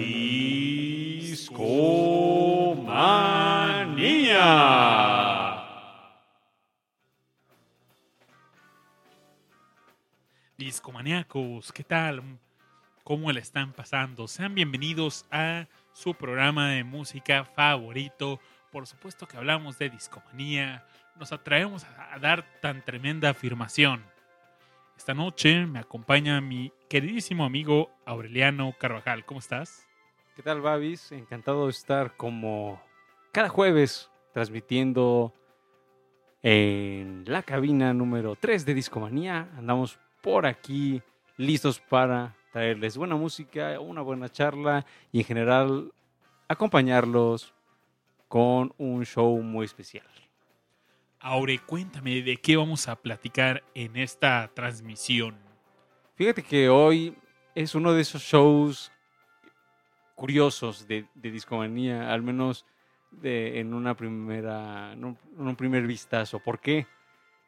Discomanía. Discomaníacos, ¿qué tal? ¿Cómo le están pasando? Sean bienvenidos a su programa de música favorito. Por supuesto que hablamos de discomanía. Nos atraemos a dar tan tremenda afirmación. Esta noche me acompaña mi queridísimo amigo Aureliano Carvajal. ¿Cómo estás? ¿Qué tal, Babis? Encantado de estar como cada jueves transmitiendo en la cabina número 3 de Discomanía. Andamos por aquí listos para traerles buena música, una buena charla y en general acompañarlos con un show muy especial. Aure, cuéntame de qué vamos a platicar en esta transmisión. Fíjate que hoy es uno de esos shows curiosos de, de discomanía, al menos de, en una primera, en un, en un primer vistazo. ¿Por qué?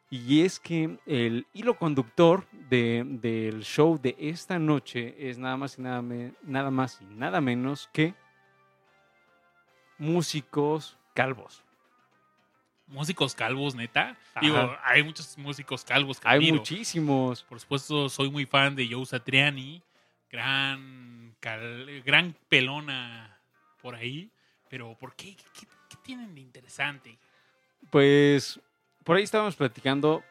Y es que el hilo conductor de- del show de esta noche es nada más y nada, me- nada más y nada menos que músicos calvos. Músicos calvos, neta. Ajá. Digo, hay muchos músicos calvos que Hay admiro. muchísimos. Por supuesto, soy muy fan de Joe Satriani, gran, gran pelona por ahí. Pero, ¿por qué? ¿Qué, tienen de interesante? Pues por ahí estábamos platicando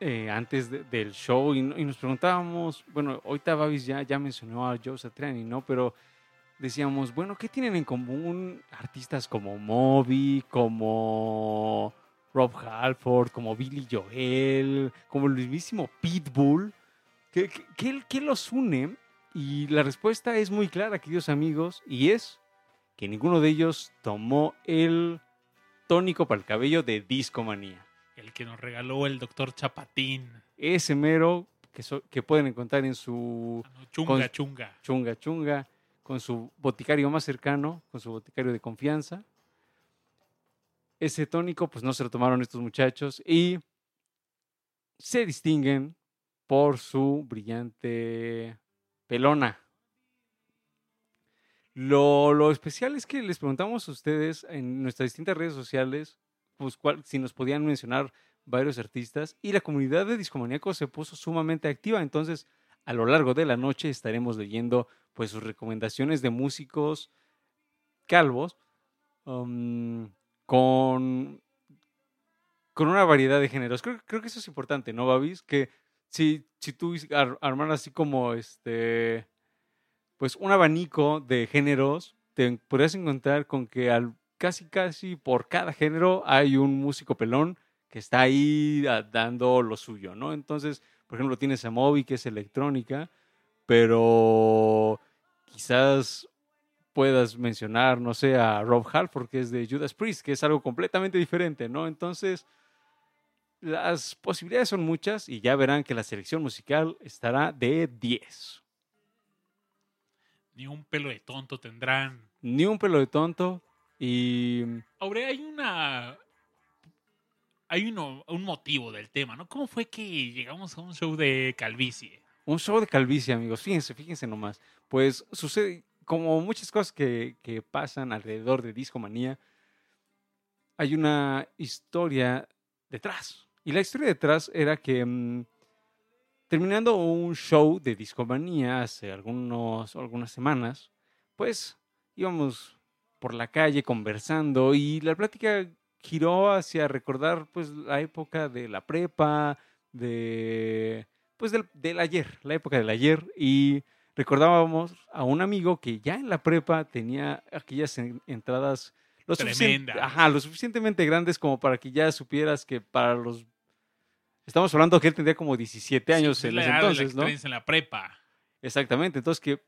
eh, antes de- del show y, no- y nos preguntábamos, bueno, ahorita Babis ya, ya mencionó a Joe Satriani, ¿no? Pero decíamos, bueno, ¿qué tienen en común artistas como Moby, como Rob Halford, como Billy Joel, como el mismísimo Pitbull? ¿Qué, qué- qué- qué los une? Y la respuesta es muy clara, queridos amigos, y es que ninguno de ellos tomó el tónico para el cabello de Discomanía. El que nos regaló el doctor Chapatín. Ese mero que, so- que pueden encontrar en su Ah, no, Chunga, Con- chunga. chunga chunga, con su boticario más cercano, con su boticario de confianza. Ese tónico, pues no se lo tomaron estos muchachos y se distinguen por su brillante pelona. Lo, lo especial es que les preguntamos a ustedes en nuestras distintas redes sociales pues, si nos podían mencionar varios artistas y la comunidad de Discomaníacos se puso sumamente activa. Entonces, a lo largo de la noche estaremos leyendo pues sus recomendaciones de músicos calvos um, con, con una variedad de géneros. Creo, creo que eso es importante, ¿no, Babis? Que si, si tú ar- armaras así como este pues un abanico de géneros, te podrías encontrar con que al, casi casi por cada género hay un músico pelón que está ahí ah, dando lo suyo, ¿no? Entonces, por ejemplo, tienes a Moby, que es electrónica, pero quizás puedas mencionar, no sé, a Rob Halford, que es de Judas Priest, que es algo completamente diferente, ¿no? Entonces, las posibilidades son muchas y ya verán que la selección musical estará de 10. Ni un pelo de tonto tendrán. Ni un pelo de tonto y Aure, hay una. Hay uno, un motivo del tema, ¿no? ¿Cómo fue que llegamos a un show de calvicie? un show de calvicie, amigos. Fíjense, fíjense nomás. Pues sucede, como muchas cosas que, que pasan alrededor de Discomanía, hay una historia detrás. Y la historia detrás era que mm, terminando un show de Discomanía hace algunos, algunas semanas, pues íbamos por la calle conversando y la plática giró hacia recordar pues la época de la prepa, de pues del, del ayer, la época del ayer y recordábamos a un amigo que ya en la prepa tenía aquellas en- entradas lo, suficien- Tremendas. ajá, lo suficientemente grandes como para que ya supieras que para los estamos hablando que él tendría como 17 años Sí, en la ese de la entonces, ¿no? en la prepa. Exactamente, entonces que,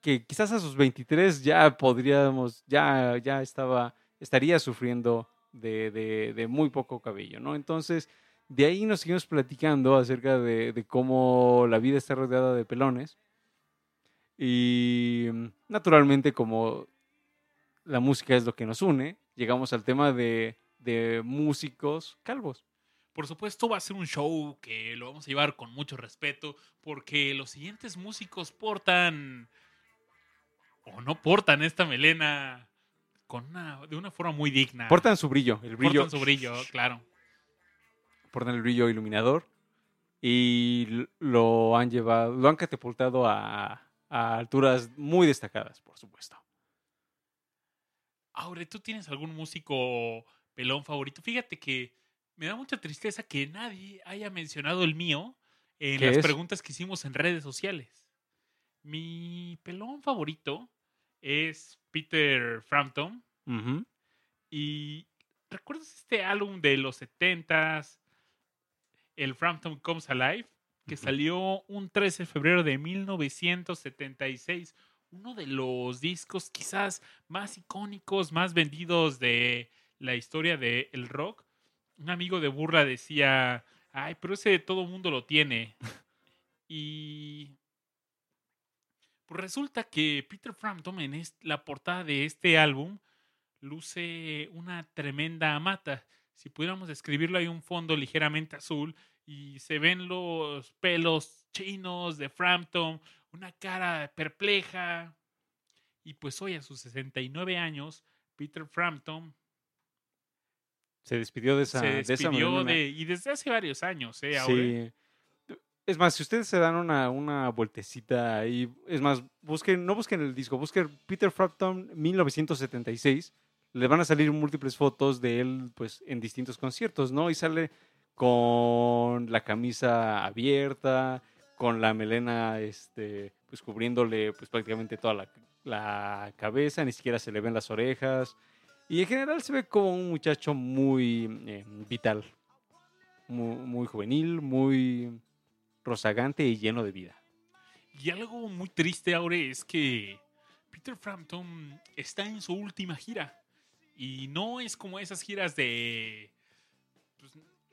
que quizás a sus 23 ya podríamos, ya, ya estaba, estaría sufriendo de, de- de muy poco cabello, ¿no? Entonces, de ahí nos seguimos platicando acerca de, de cómo la vida está rodeada de pelones. Y mm, naturalmente, como la música es lo que nos une, llegamos al tema de, de músicos calvos. Por supuesto va a ser un show que lo vamos a llevar con mucho respeto porque los siguientes músicos portan o no portan esta melena con una, de una forma muy digna. Portan su brillo, el brillo. Portan su brillo, claro. Portan el brillo iluminador y lo han llevado, lo han catapultado a, a alturas muy destacadas, por supuesto. Aure, ¿tú tienes algún músico pelón favorito? Fíjate que me da mucha tristeza que nadie haya mencionado el mío en ¿Qué las es? preguntas que hicimos en redes sociales. Mi pelón favorito es Peter Frampton. ¿Y recuerdas este álbum de los 70s, el Frampton Comes Alive? Que salió un 13 de febrero de 1976. Uno de los discos quizás más icónicos, más vendidos de la historia del rock. Un amigo de burla decía, ay, pero ese todo mundo lo tiene. y pues resulta que Peter Frampton en la portada de este álbum luce una tremenda mata. Si pudiéramos describirlo, hay un fondo ligeramente azul y se ven los pelos chinos de Frampton, una cara perpleja. Y pues hoy, a sus 69 años, Peter Frampton Se despidió de esa, se de esa despidió de, y desde hace varios años, ¿eh? Aure? Sí. Es más, si ustedes se dan una, una vueltecita ahí, es más, busquen, no busquen el disco, busquen Peter Frampton 1976. Le van a salir múltiples fotos de él, pues, en distintos conciertos, ¿no? Y sale con la camisa abierta, con la melena, este, pues, cubriéndole, pues, prácticamente toda la, la cabeza, ni siquiera se le ven las orejas. Y en general se ve como un muchacho muy eh, vital, muy, muy juvenil, muy rozagante y lleno de vida. Y algo muy triste, Aure, es que Peter Frampton está en su última gira. Y no es como esas giras de. pues,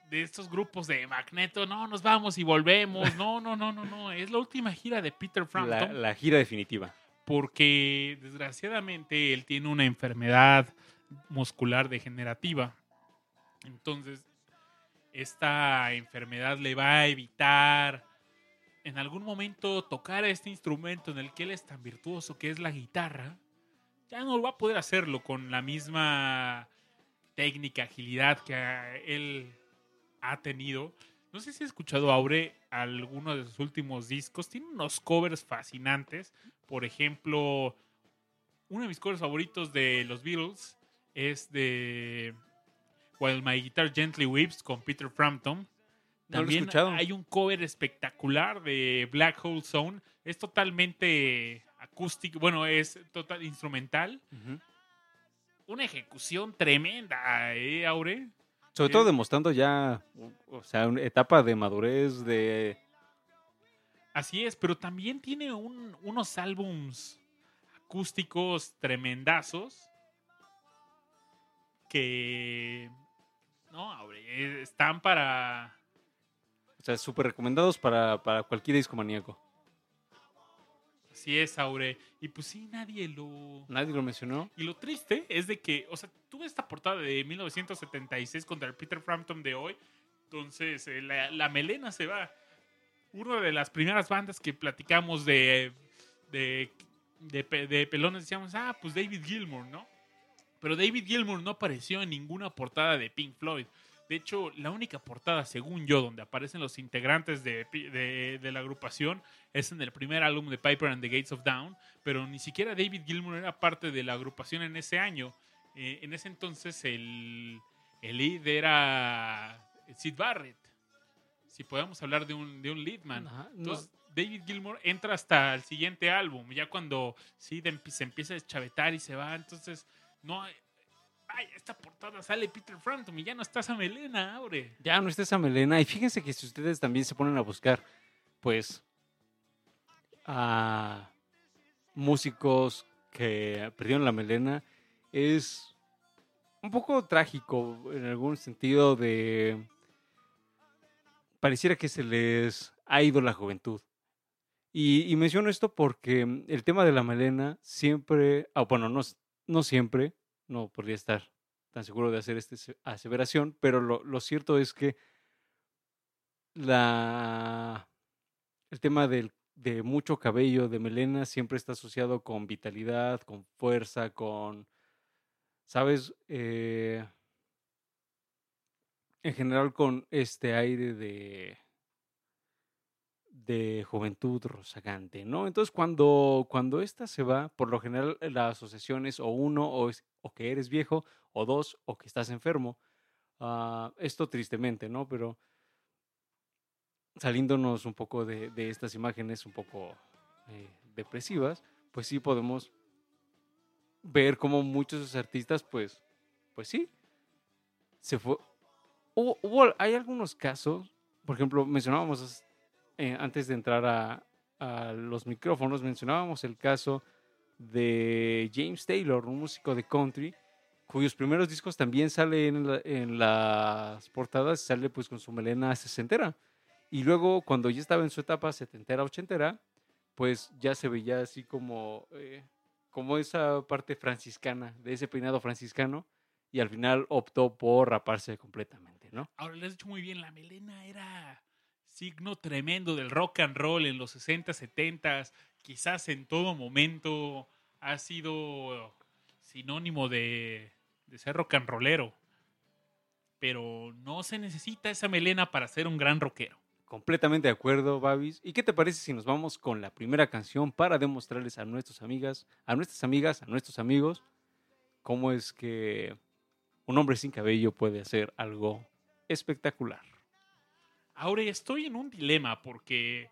de estos grupos de Magneto. No, nos vamos y volvemos. No, no, no, no, no. Es la última gira de Peter La, Frampton. la gira definitiva. Porque desgraciadamente él tiene una enfermedad muscular degenerativa. Entonces, esta enfermedad le va a evitar en algún momento tocar este instrumento en el que él es tan virtuoso que es la guitarra. Ya no va a poder hacerlo con la misma técnica, agilidad que él ha tenido. No sé si has escuchado Aure alguno de sus últimos discos. Tiene unos covers fascinantes. Por ejemplo, uno de mis covers favoritos de los Beatles es de While My Guitar Gently Weeps con Peter Frampton. No lo he También hay un cover espectacular de Black Hole Zone. Es totalmente acústico, bueno, es total instrumental. Una ejecución tremenda, ¿eh, Aure? Sobre todo demostrando ya, o sea, una etapa de madurez, de... Así es, pero también tiene un- unos álbums acústicos tremendazos que no, Aure, eh, están para O sea, súper recomendados para, para cualquier discomaníaco. así es, Aure, y pues sí nadie lo Nadie lo mencionó. y lo triste es de que, o sea, tuve esta portada de 1976 contra el Peter Frampton de hoy, entonces eh, la, la melena se va. Una de las primeras bandas que platicamos de, de, de, de pelones decíamos, ah, pues David Gilmour, ¿no? Pero David Gilmour no apareció en ninguna portada de Pink Floyd. De hecho, la única portada, según yo, donde aparecen los integrantes de, de- de la agrupación es en el primer álbum de Piper and the Gates of Dawn, pero ni siquiera David Gilmour era parte de la agrupación en ese año. Eh, en ese entonces el, el lead era Sid Barrett. Si podemos hablar de un, de un leadman. Ajá, no. Entonces, David Gilmour entra hasta el siguiente álbum, ya cuando Sid se empieza a deschavetar y se va, entonces no hay... Ay, esta portada sale Peter Frampton y ya no está esa melena, abre. Ya no está esa melena. Y fíjense que si ustedes también se ponen a buscar, pues, a músicos que perdieron la melena, es un poco trágico en algún sentido de... Pareciera que se les ha ido la juventud. Y, y menciono esto porque el tema de la melena siempre, ah, bueno, no, no siempre, no podría estar tan seguro de hacer esta ase- aseveración, pero lo, lo cierto es que la, el tema del, de mucho cabello, de melena, siempre está asociado con vitalidad, con fuerza, con, ¿sabes? Eh, en general con este aire de de juventud rozagante, ¿no? Entonces, cuando, cuando esta se va, por lo general la asociación es o uno, o, es, o que eres viejo, o dos, o que estás enfermo. Ah, esto tristemente, ¿no? Pero saliéndonos un poco de, estas imágenes un poco eh, depresivas, pues sí podemos ver cómo muchos de esos artistas, pues, pues sí, se fue. Hubo- hay algunos casos, por ejemplo, mencionábamos eh, antes de entrar a, los micrófonos, mencionábamos el caso de James Taylor, un músico de country, cuyos primeros discos también salen en, la- las portadas, sale pues con su melena sesentera. Y luego, cuando ya estaba en su etapa setentera, ochentera, pues ya se veía así como, eh, como esa parte franciscana, de ese peinado franciscano, y al final optó por raparse completamente, ¿no? Ahora le has dicho muy bien, la melena era signo tremendo del rock and roll en los 60, 70, quizás en todo momento ha sido sinónimo de, de ser rock and rollero. Pero no se necesita esa melena para ser un gran rockero. Completamente de acuerdo, Babis. ¿Y qué te parece si nos vamos con la primera canción para demostrarles a nuestras amigas, a nuestras amigas, a nuestros amigos, cómo es que un hombre sin cabello puede hacer algo espectacular? Ahora estoy en un dilema porque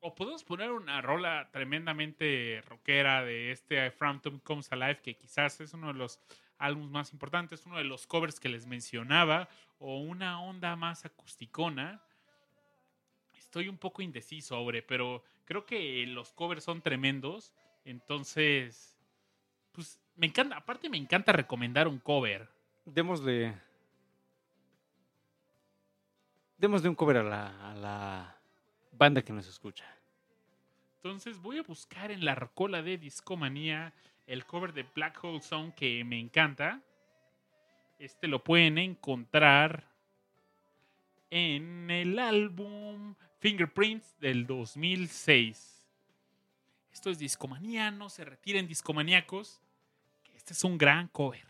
o podemos poner una rola tremendamente rockera de este Frampton Comes Alive, que quizás es uno de los álbumes más importantes, uno de los covers que les mencionaba, o una onda más acusticona. Estoy un poco indeciso, Aure, pero creo que los covers son tremendos. Entonces, pues me encanta, aparte me encanta recomendar un cover. Démosle. Démosle un cover a la, banda que nos escucha. Entonces voy a buscar en la rocola de Discomanía el cover de Black Hole Song que me encanta. Este lo pueden encontrar en el álbum Fingerprints del 2006. Esto es Discomanía, no se retiren discomaníacos. Este es un gran cover.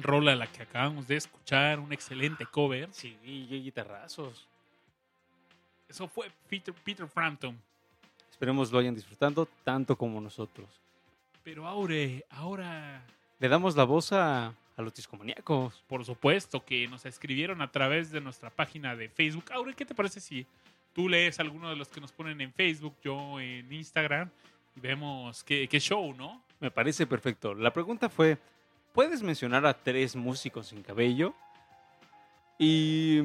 Gran rola la que acabamos de escuchar, un excelente cover. Sí, y guitarrazos. Eso fue Peter, Peter Frampton. Esperemos lo hayan disfrutando tanto como nosotros. Pero Aure, ahora Le damos la voz a, a los discomaníacos. por supuesto que nos escribieron a través de nuestra página de Facebook. Aure, ¿qué te parece si tú lees alguno de los que nos ponen en Facebook, yo en Instagram y vemos qué, qué show, ¿no? Me parece perfecto. La pregunta fue, ¿puedes mencionar a tres músicos sin cabello? Y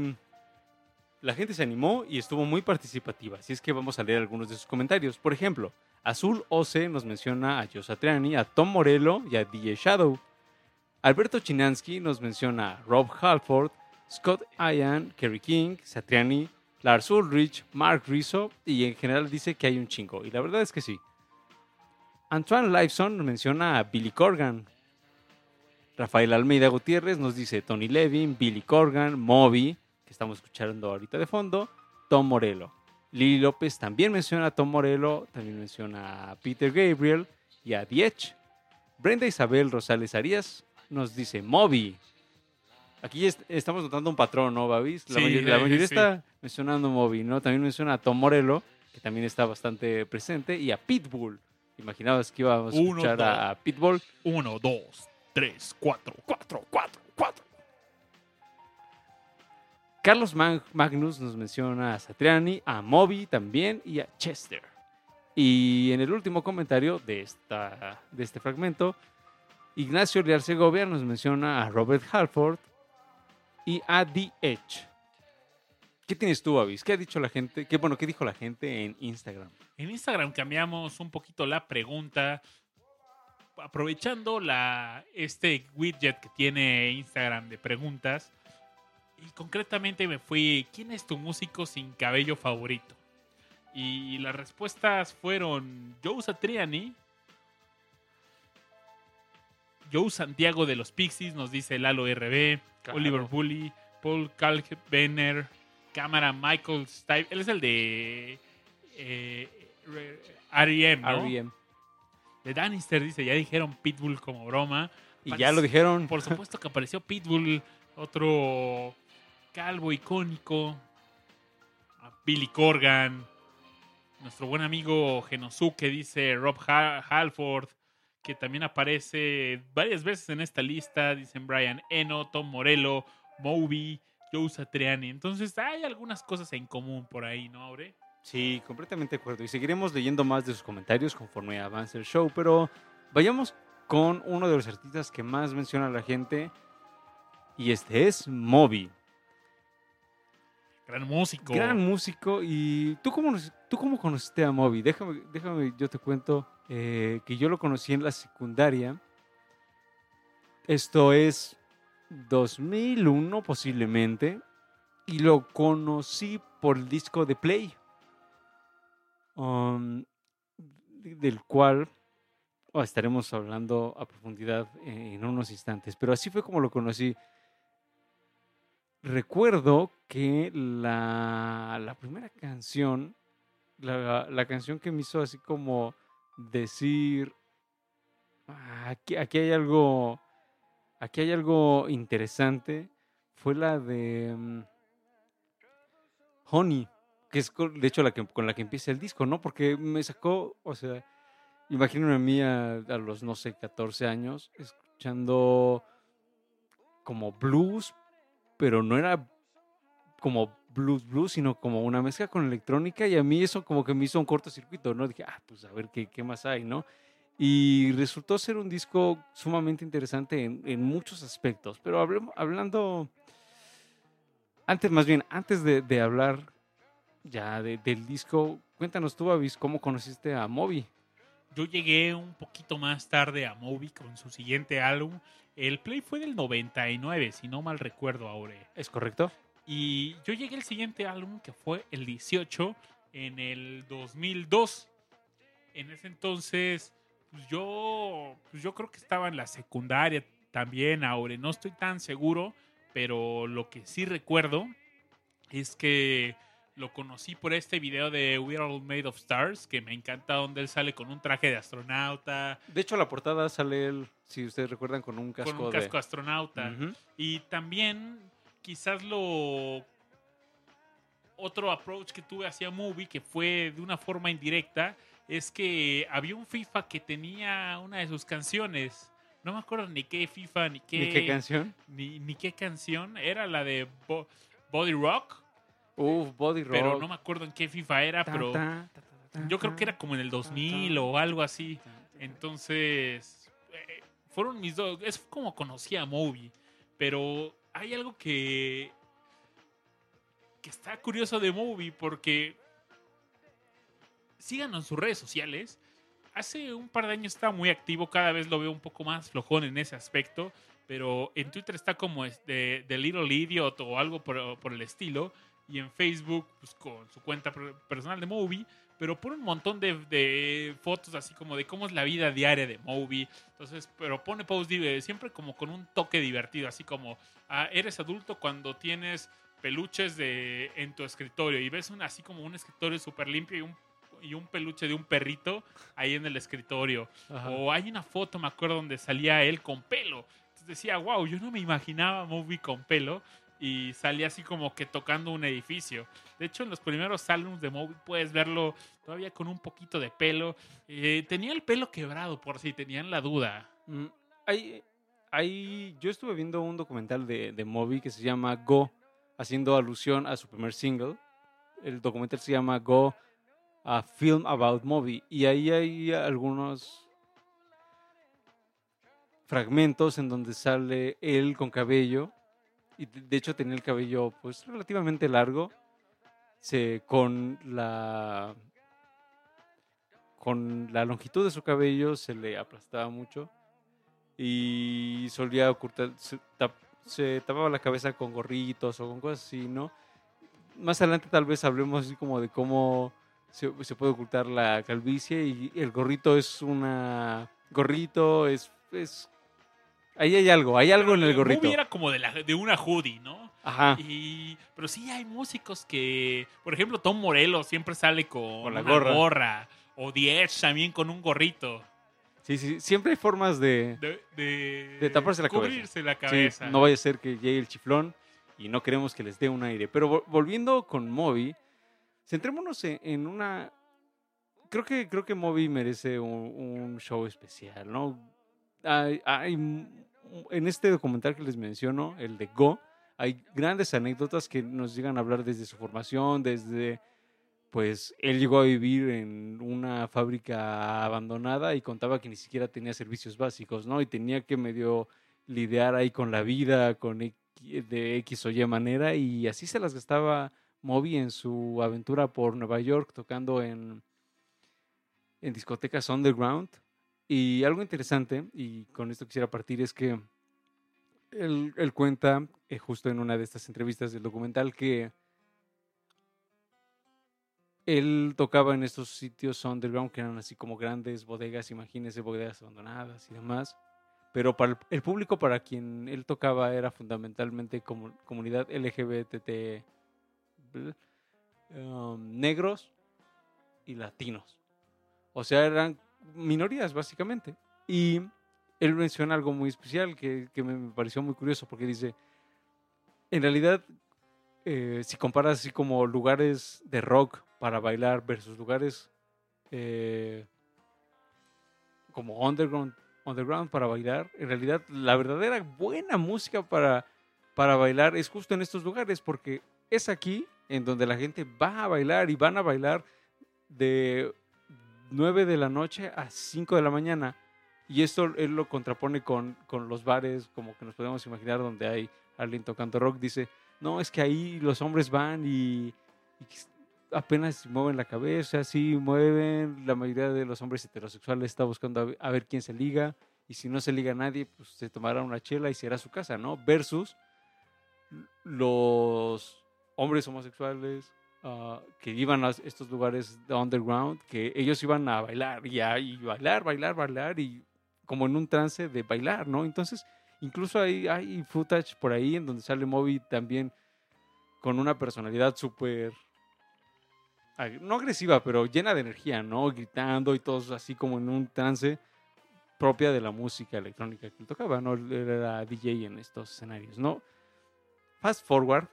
la gente se animó y estuvo muy participativa, así es que vamos a leer algunos de sus comentarios. Por ejemplo, Azul Ose nos menciona a Joe Satriani, a Tom Morello y a DJ Shadow. Alberto Chinansky nos menciona a Rob Halford, Scott Ian, Kerry King, Satriani, Lars Ulrich, Mark Rizzo y en general dice que hay un chingo. Y la verdad es que sí. Antoine Liveson nos menciona a Billy Corgan. Rafael Almeida Gutiérrez nos dice Tony Levin, Billy Corgan, Moby, que estamos escuchando ahorita de fondo, Tom Morello. Lili López también menciona a Tom Morello, también menciona a Peter Gabriel y a Diech. Brenda Isabel Rosales Arias nos dice Moby. Aquí est- estamos notando un patrón, ¿no, Babis? La, Sí, mayoría, la sí, mayoría sí. está mencionando Moby, ¿no? También menciona a Tom Morello, que también está bastante presente, y a Pitbull. ¿Imaginabas que íbamos a escuchar a Pitbull? Uno, dos, tres, cuatro. Cuatro, cuatro, cuatro. Carlos Mag- Magnus nos menciona a Satriani, a Moby también y a Chester. Y en el último comentario de, esta, de este fragmento, Ignacio Leal Segovia nos menciona a Robert Halford y a The Edge. ¿Qué tienes tú, Avis? ¿Qué ha dicho la gente? ¿Qué, bueno, ¿qué dijo la gente en Instagram? En Instagram cambiamos un poquito la pregunta. Aprovechando la, este widget que tiene Instagram de preguntas. Y concretamente me fui, ¿quién es tu músico sin cabello favorito? Y las respuestas fueron Joe Satriani, Joe Santiago de los Pixies, nos dice Lalo RB, Claro. Oliver Bully, Paul Kalkbrenner, Cámara Michael Stipe. Él es el de eh, R.E.M., ¿no? R.E.M.. De Danister dice, ya dijeron Pitbull como broma. Y Parece- ya lo dijeron. Por supuesto que apareció Pitbull, otro calvo icónico. Billy Corgan. Nuestro buen amigo Genosuke dice Rob Ha- Halford, que también aparece varias veces en esta lista. Dicen Brian Eno, Tom Morello, Moby, Joe Satriani. Entonces hay algunas cosas en común por ahí, ¿no, Aure? Sí, completamente de acuerdo. Y seguiremos leyendo más de sus comentarios conforme avance el show, pero vayamos con uno de los artistas que más menciona la gente. Y este es Moby. Gran músico. Gran músico. ¿Y tú cómo, tú cómo conociste a Moby? Déjame, déjame yo te cuento eh, que yo lo conocí en la secundaria. Esto es 2001 posiblemente. Y lo conocí por el disco de Play. Um, del cual estaremos hablando a profundidad en, en unos instantes. Pero así fue como lo conocí. Recuerdo que la, primera canción, la, canción que me hizo así como decir, "Ah, aquí, aquí hay algo, aquí hay algo interesante, fue la de mm, Honey, que es de hecho la que, con la que empieza el disco, ¿no? Porque me sacó, o sea, imagínense a mí a, los, no sé, 14 años, escuchando como blues, pero no era como blues blues, sino como una mezcla con electrónica y a mí eso como que me hizo un cortocircuito, ¿no? Dije, ah, pues a ver qué, qué más hay, ¿no? Y resultó ser un disco sumamente interesante en, en muchos aspectos, pero hablemos- hablando, antes más bien, antes de hablar ya de- del disco, cuéntanos tú, Avis, ¿cómo conociste a Moby? Yo llegué un poquito más tarde a Moby con su siguiente álbum. El play fue del 99, si no mal recuerdo ahora. ¿Es correcto? Y yo llegué al siguiente álbum, que fue el 18, en el 2002. En ese entonces, pues yo, pues yo creo que estaba en la secundaria también, ahora no estoy tan seguro, pero lo que sí recuerdo es que lo conocí por este video de We're All Made of Stars, que me encanta donde él sale con un traje de astronauta, De hecho, la portada sale él, si ustedes recuerdan, con un casco con un de... casco astronauta. Ujú. Y también quizás lo otro approach que tuve hacia Movie, que fue de una forma indirecta, es que había un FIFA que tenía una de sus canciones. No me acuerdo ni qué FIFA, ni qué, ¿Y qué canción? ni, ni qué canción. Era la de Bo- Body Rock, Uf, Body Rock. pero no me acuerdo en qué FIFA era, Ta, pero ta, ta, yo creo que era como en el ta, 2000 ta, o algo así. Entonces, eh, fueron mis dos. Es como conocí a Moby. Pero hay algo que. que está curioso de Moby porque. Síganos en sus redes sociales. Hace un par de años estaba muy activo, cada vez lo veo un poco más flojón en ese aspecto. Pero en Twitter está como este, The Little Idiot o algo por, por el estilo. Y en Facebook, pues con su cuenta per- personal de Moby pero pone un montón de, de fotos así como de cómo es la vida diaria de Moby. Entonces, pero pone post di- siempre como con un toque divertido, así como ah, eres adulto cuando tienes peluches de, en tu escritorio y ves un, así como un escritorio súper limpio y un, y un peluche de un perrito ahí en el escritorio. Ajá. O hay una foto, me acuerdo, donde salía él con pelo. Entonces decía, wow, yo no me imaginaba Moby con pelo. Y salía así como que tocando un edificio. De hecho, en los primeros álbumes de Moby puedes verlo todavía con un poquito de pelo. Eh, tenía el pelo quebrado, por si tenían la duda. Mm, hay, yo estuve viendo un documental de, de Moby que se llama Go, haciendo alusión a su primer single. El documental se llama Go, a Film About Moby. Y ahí hay algunos fragmentos en donde sale él con cabello. Y de hecho tenía el cabello pues relativamente largo. Se, con la con la longitud de su cabello se le aplastaba mucho y solía ocultar, se, tap- se tapaba la cabeza con gorritos o con cosas así, ¿no? Más adelante tal vez hablemos así como de cómo se, se puede ocultar la calvicie y el gorrito es una... Gorrito es... es ahí hay algo, hay algo en el gorrito. Moby era como de, la, de una hoodie, ¿no? Ajá. Y, pero sí hay músicos que, por ejemplo, Tom Morello siempre sale con, Con la una gorra. gorra. O Edge también con un gorrito. Sí, sí, siempre hay formas de... De, de, De taparse la cabeza. cubrirse la Sí, cabeza. no vaya a ser que llegue el chiflón y no queremos que les dé un aire. Pero vol- volviendo con Moby, centrémonos en, en una... Creo que, creo que Moby merece un, un show especial, ¿no? Hay, hay en este documental que les menciono, el de Go, hay grandes anécdotas que nos llegan a hablar desde su formación, desde... Pues él llegó a vivir en una fábrica abandonada y contaba que ni siquiera tenía servicios básicos, ¿no? Y tenía que medio lidiar ahí con la vida, con de X o Y manera, y así se las gastaba Moby en su aventura por Nueva York, tocando en, en discotecas underground. Y algo interesante, y con esto quisiera partir, es que él, cuenta, eh, justo en una de estas entrevistas del documental, que él tocaba en estos sitios underground que eran así como grandes bodegas, imagínense, bodegas abandonadas y demás. Pero para el, público para quien él tocaba era fundamentalmente como, comunidad LGBT, um, negros y latinos. O sea, eran minorías básicamente. Y él menciona algo muy especial que, que me, pareció muy curioso porque dice, en realidad, eh, si comparas así como lugares de rock para bailar versus lugares eh, como underground, underground para bailar, en realidad la verdadera buena música para, para bailar es justo en estos lugares porque es aquí en donde la gente va a bailar y van a bailar de 9 de la noche a 5 de la mañana. Y esto él lo contrapone con, con los bares, como que nos podemos imaginar, donde hay alguien tocando rock. Dice, no, es que ahí los hombres van y, apenas mueven la cabeza, sí mueven. La mayoría de los hombres heterosexuales está buscando a ver, a ver quién se liga. Y si no se liga a nadie, pues se tomará una chela y se irá a su casa, ¿no? Versus los hombres homosexuales ah, que iban a estos lugares de underground, que ellos iban a bailar y, a, y bailar, bailar, bailar y como en un trance de bailar, ¿no? Entonces, incluso hay, hay footage por ahí en donde sale Moby también con una personalidad súper no agresiva, pero llena de energía, ¿no? Gritando y todos así como en un trance propia de la música electrónica que él tocaba, ¿no? Él era DJ en estos escenarios, ¿no? Fast forward,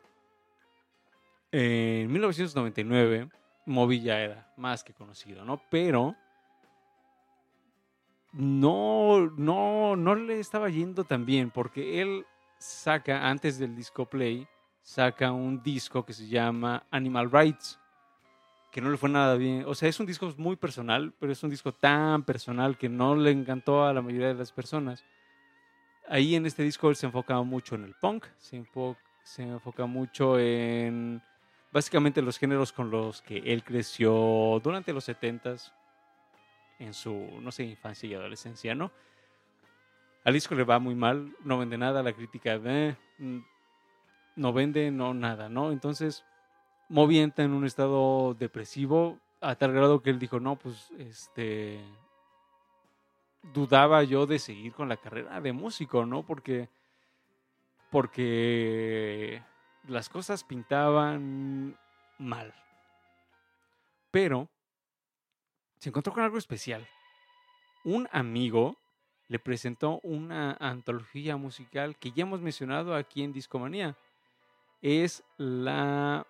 en 1999, Moby ya era más que conocido, ¿no? Pero no, no, no le estaba yendo tan bien porque él saca, antes del disco Play, saca un disco que se llama Animal Rights, que no le fue nada bien. O sea, es un disco muy personal, pero es un disco tan personal que no le encantó a la mayoría de las personas. Ahí en este disco él se enfoca mucho en el punk, se, se enfoca mucho en básicamente los géneros con los que él creció durante los 70s, en su, no sé, infancia y adolescencia, ¿no? Al disco le va muy mal, no vende nada, la crítica eh, mm, no vende, no nada, ¿no? Entonces, Moby entra en un estado depresivo a tal grado que él dijo, no, pues, este, dudaba yo de seguir con la carrera de músico, ¿no? Porque, porque las cosas pintaban mal. Pero se encontró con algo especial. Un amigo le presentó una antología musical que ya hemos mencionado aquí en Discomanía. Es la,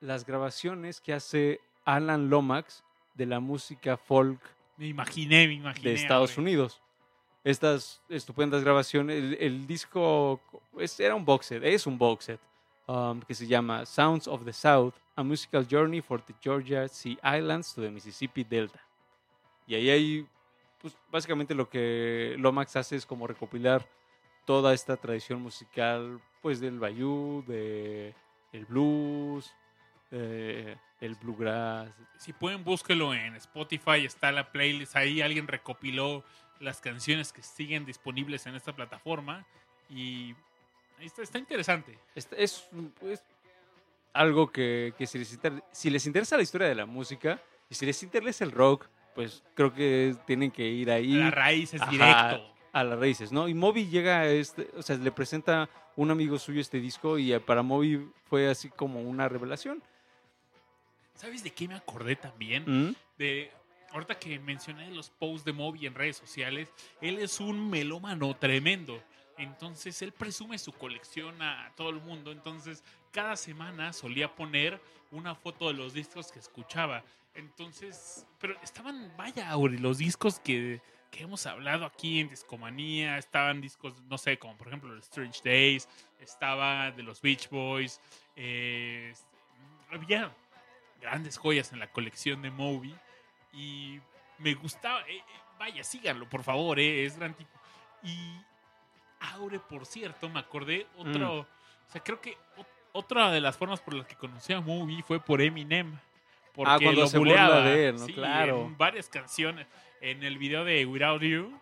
las grabaciones que hace Alan Lomax de la música folk Me imaginé, me imaginé. de Estados. Unidos. Estas estupendas grabaciones, el, disco era un box set, es un box set, um, que se llama Sounds of the South, A Musical Journey for the Georgia Sea Islands to the Mississippi Delta. Y ahí hay, pues básicamente lo que Lomax hace es como recopilar toda esta tradición musical, pues del bayou, de el blues, eh, el bluegrass, Si pueden, búsquelo en Spotify, está la playlist ahí. Alguien recopiló las canciones que siguen disponibles en esta plataforma. Y está, está interesante. Este es, es algo que, que si, les inter- si les interesa la historia de la música y si les interesa el rock, pues creo que tienen que ir ahí La raíz es Ajá. directo. a las raíces, ¿no? Y Moby llega a este, o sea, le presenta un amigo suyo este disco y para Moby fue así como una revelación. ¿Sabes de qué me acordé también? ¿Mm? de ahorita que mencioné los posts de Moby en redes sociales, él es un melómano tremendo. Entonces él presume su colección a todo el mundo. Entonces cada semana solía poner una foto de los discos que escuchaba. Entonces, pero estaban, vaya, Auri, los discos que, que hemos hablado aquí en Discomanía. Estaban discos, no sé, como por ejemplo los Strange Days, estaba de los Beach Boys. eh, había grandes joyas en la colección de Moby y me gustaba. eh, eh, vaya, síganlo, por favor, eh, es gran tipo. Y Aure, por cierto, me acordé otro. O sea, creo que otra de las formas por las que conocí a Moby fue por Eminem. Porque Ah, cuando lo se buleaba. de él, ¿no? Sí, Claro. En varias canciones. En el video de Without You,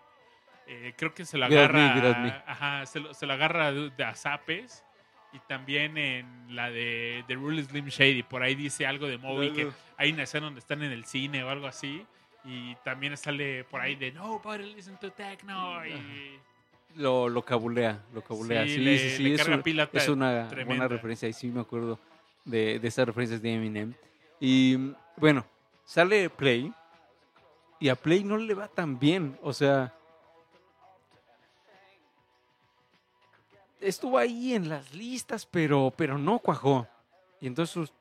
eh, creo que se Me, agarra. Me. Ajá, se lo, se lo agarra de, de a zapes. Y también en la de The Rule Slim Shady, por ahí dice algo de Moby, que hay una escena donde están en el cine o algo así. Y también sale por ahí de Nobody listen to techno. Y Lo, lo cabulea, lo cabulea. Sí, Sí, le- sí, es, un- una tremenda. buena referencia y sí me acuerdo de, de esas referencias de Eminem. Y bueno, sale Play y a Play no le va tan bien, o sea, estuvo ahí en las listas, pero, pero no cuajó. Y entonces us-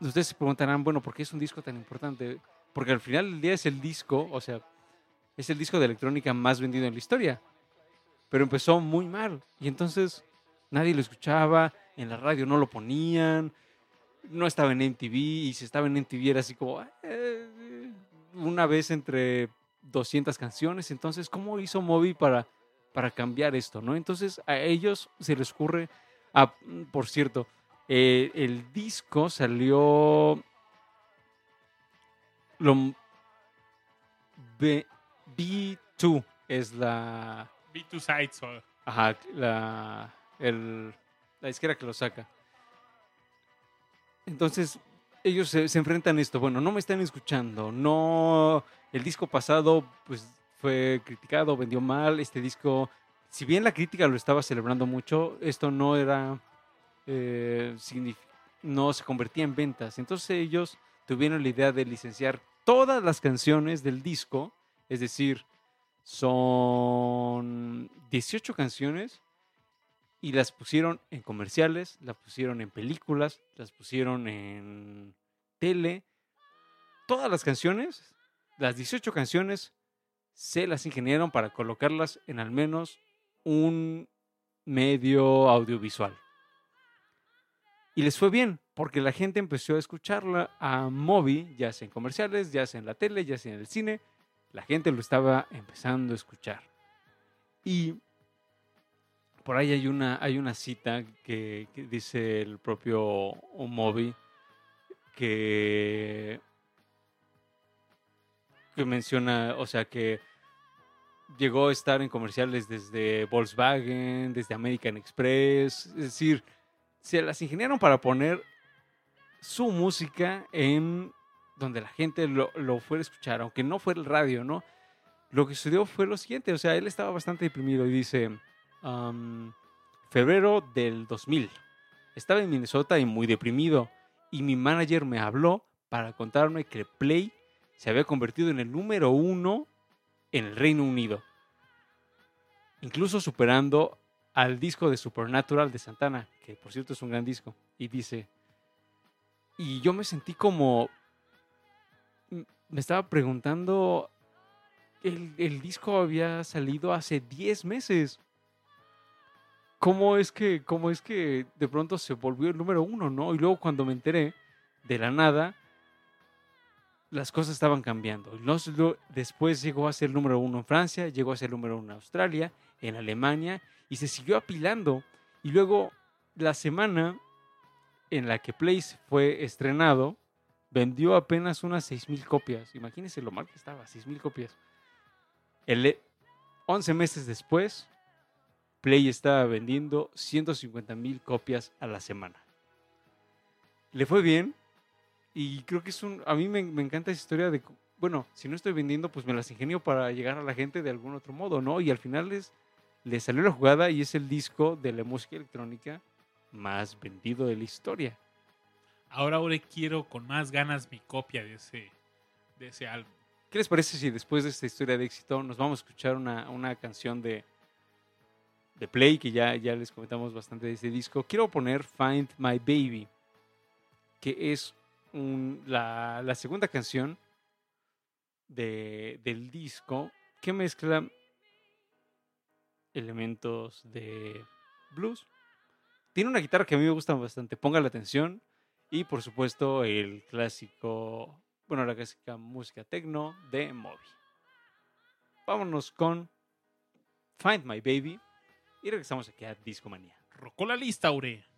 ustedes se preguntarán, bueno, ¿por qué es un disco tan importante? Porque al final del día es el disco, o sea, es el disco de electrónica más vendido en la historia. Pero empezó muy mal. Y entonces nadie lo escuchaba, en la radio no lo ponían, no estaba en MTV, y si estaba en MTV era así como eh, una vez entre 200 canciones. Entonces, ¿cómo hizo Moby para, para cambiar esto? ¿no? Entonces, a ellos se les ocurre. Ah, mm, por cierto, eh, el disco salió. Lo, B, B2 es la. B2 Sides. Ajá, la, el, la disquera que lo saca. Entonces, ellos se, se enfrentan a esto. Bueno, no me están escuchando. No, el disco pasado, pues, fue criticado, vendió mal. Este disco, si bien la crítica lo estaba celebrando mucho, esto no era, eh, no se convertía en ventas. Entonces ellos tuvieron la idea de licenciar todas las canciones del disco, es decir, son 18 canciones y las pusieron en comerciales, las pusieron en películas, las pusieron en tele. Todas las canciones, las 18 canciones, se las ingeniaron para colocarlas en al menos un medio audiovisual. Y les fue bien, porque la gente empezó a escucharla a Moby, ya sea en comerciales, ya sea en la tele, ya sea en el cine. La gente lo estaba empezando a escuchar. Y por ahí hay una, hay una cita que, dice el propio Moby que, que menciona, o sea, que llegó a estar en comerciales desde Volkswagen, desde American Express, es decir, se las ingeniaron para poner su música en donde la gente lo, lo fuera a escuchar, aunque no fuera el radio, ¿no? Lo que sucedió fue lo siguiente, o sea, él estaba bastante deprimido y dice, um, febrero del 2000, estaba en Minnesota y muy deprimido, y mi manager me habló para contarme que Play se había convertido en el número uno en el Reino Unido, incluso superando al disco de Supernatural de Santana, que por cierto es un gran disco, y dice, y yo me sentí como, me estaba preguntando, el, el disco había salido hace 10 meses. ¿Cómo es, que, ¿Cómo es que de pronto se volvió el número uno, no? Y luego cuando me enteré, de la nada, las cosas estaban cambiando. Después llegó a ser número uno en Francia, llegó a ser número uno en Australia, en Alemania, y se siguió apilando. Y luego, la semana en la que Place fue estrenado, vendió apenas unas 6.000 copias. Imagínense lo mal que estaba, 6.000 copias. El, 11 meses después, Play estaba vendiendo 150.000 copias a la semana. Le fue bien y creo que es un... A mí me, me encanta esa historia de... Bueno, si no estoy vendiendo, pues me las ingenio para llegar a la gente de algún otro modo, ¿no? Y al final es le salió la jugada y es el disco de la música electrónica más vendido de la historia. Ahora, ahora quiero con más ganas mi copia de ese, de ese álbum. ¿Qué les parece si después de esta historia de éxito nos vamos a escuchar una, una canción de, de Play, que ya, ya les comentamos bastante de ese disco? Quiero poner Find My Baby, que es la, segunda canción de, del disco que mezcla elementos de blues. Tiene una guitarra que a mí me gusta bastante, ponga la atención. Y por supuesto el clásico, bueno, la clásica música techno de Moby. Vámonos con Find My Baby y regresamos aquí a Discomanía. Rocó la lista, Aure.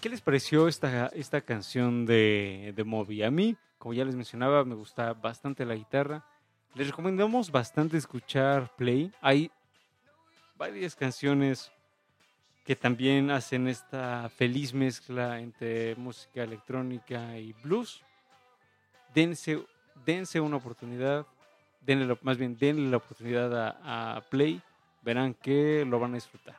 ¿Qué les pareció esta, esta canción de, de Moby? A mí, como ya les mencionaba, me gusta bastante la guitarra. Les recomendamos bastante escuchar Play. Hay varias canciones que también hacen esta feliz mezcla entre música electrónica y blues. Dense, dense una oportunidad, denle más bien denle la oportunidad a, a Play, verán que lo van a disfrutar.